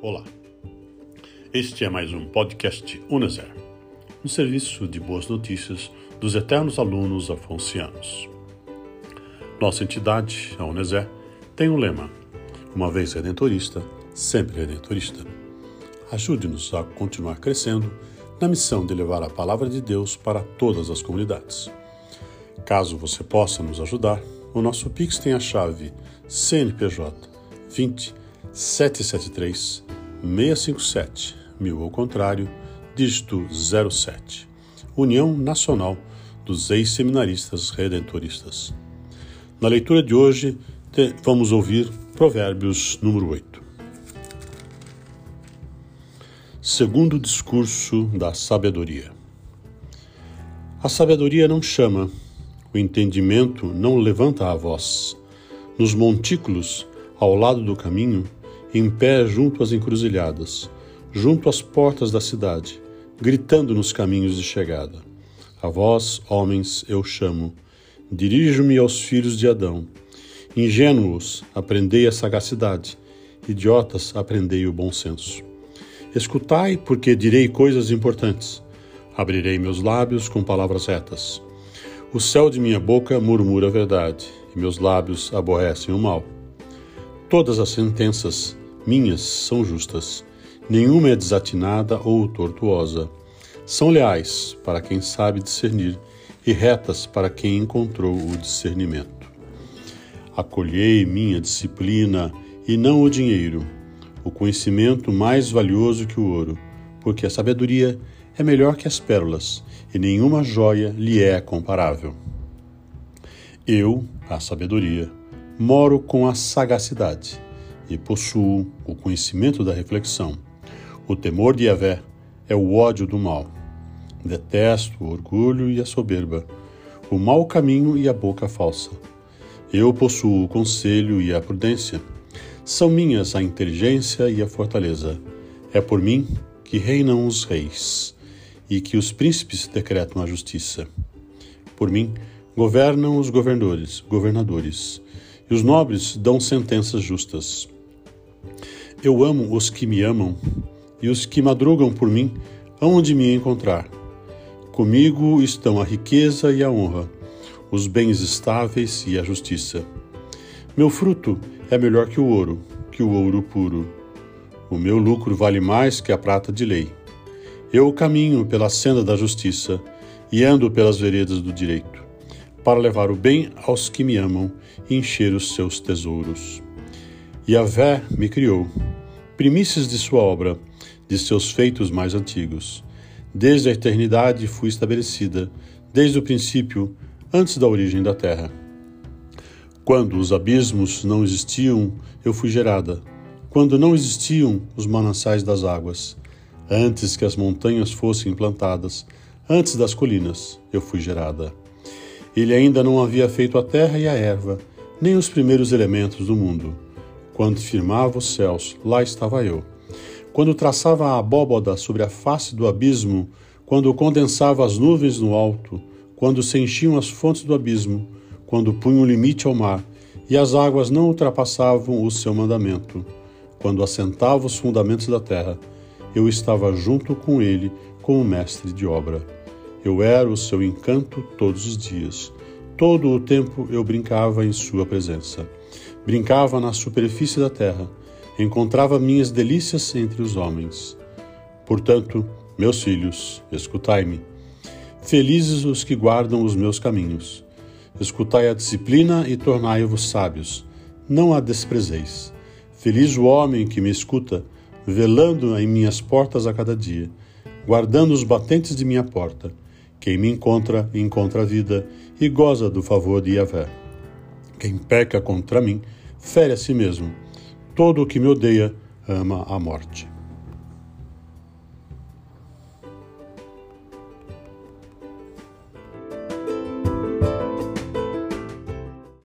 Olá, este é mais um podcast Uneser, um serviço de boas notícias dos eternos alunos afoncianos. Nossa entidade, a Uneser, tem um lema: uma vez redentorista, sempre redentorista. Ajude-nos a continuar crescendo na missão de levar a palavra de Deus para todas as comunidades. Caso você possa nos ajudar, o nosso Pix tem a chave CNPJ 20 773 657, mil ao contrário, dígito 07. União Nacional dos Ex-Seminaristas Redentoristas. Na leitura de hoje, vamos ouvir Provérbios número 8. Segundo discurso da sabedoria. A sabedoria não chama, o entendimento não levanta a voz. Nos montículos, ao lado do caminho, em pé junto às encruzilhadas, junto às portas da cidade, gritando nos caminhos de chegada. A vós, homens, eu chamo, dirijo-me aos filhos de Adão. Ingênuos, aprendei a sagacidade, idiotas, aprendei o bom senso. Escutai, porque direi coisas importantes. Abrirei meus lábios com palavras retas. O céu de minha boca murmura a verdade, e meus lábios aborrecem o mal. Todas as sentenças minhas são justas, nenhuma é desatinada ou tortuosa. São leais para quem sabe discernir e retas para quem encontrou o discernimento. Acolhei minha disciplina e não o dinheiro, o conhecimento mais valioso que o ouro, porque a sabedoria é melhor que as pérolas e nenhuma joia lhe é comparável. Eu, a sabedoria, moro com a sagacidade e possuo o conhecimento da reflexão. O temor de Yahvé é o ódio do mal. Detesto o orgulho e a soberba, o mau caminho e a boca falsa. Eu possuo o conselho e a prudência. São minhas a inteligência e a fortaleza. É por mim que reinam os reis e que os príncipes decretam a justiça. Por mim governam os governadores, governadores, e os nobres dão sentenças justas. Eu amo os que me amam, e os que madrugam por mim hão de me encontrar. Comigo estão a riqueza e a honra, os bens estáveis e a justiça. Meu fruto é melhor que o ouro, que o ouro puro. O meu lucro vale mais que a prata de lei. Eu caminho pela senda da justiça e ando pelas veredas do direito, para levar o bem aos que me amam e encher os seus tesouros. Yahvé me criou, primícias de sua obra, de seus feitos mais antigos. Desde a eternidade fui estabelecida, desde o princípio, antes da origem da terra. Quando os abismos não existiam, eu fui gerada. Quando não existiam os mananciais das águas, antes que as montanhas fossem plantadas, antes das colinas, eu fui gerada. Ele ainda não havia feito a terra e a erva, nem os primeiros elementos do mundo quando firmava os céus, lá estava eu. Quando traçava a abóboda sobre a face do abismo, quando condensava as nuvens no alto, quando se enchiam as fontes do abismo, quando punha um limite ao mar, e as águas não ultrapassavam o seu mandamento, quando assentava os fundamentos da terra, eu estava junto com ele como mestre de obra. Eu era o seu encanto todos os dias. Todo o tempo eu brincava em sua presença. Brincava na superfície da terra, encontrava minhas delícias entre os homens. Portanto, meus filhos, escutai-me. Felizes os que guardam os meus caminhos. Escutai a disciplina e tornai-vos sábios. Não a desprezeis. Feliz o homem que me escuta, velando em minhas portas a cada dia, guardando os batentes de minha porta. Quem me encontra, encontra a vida e goza do favor de Yahvé. Quem peca contra mim, fere a si mesmo. Todo o que me odeia ama a morte.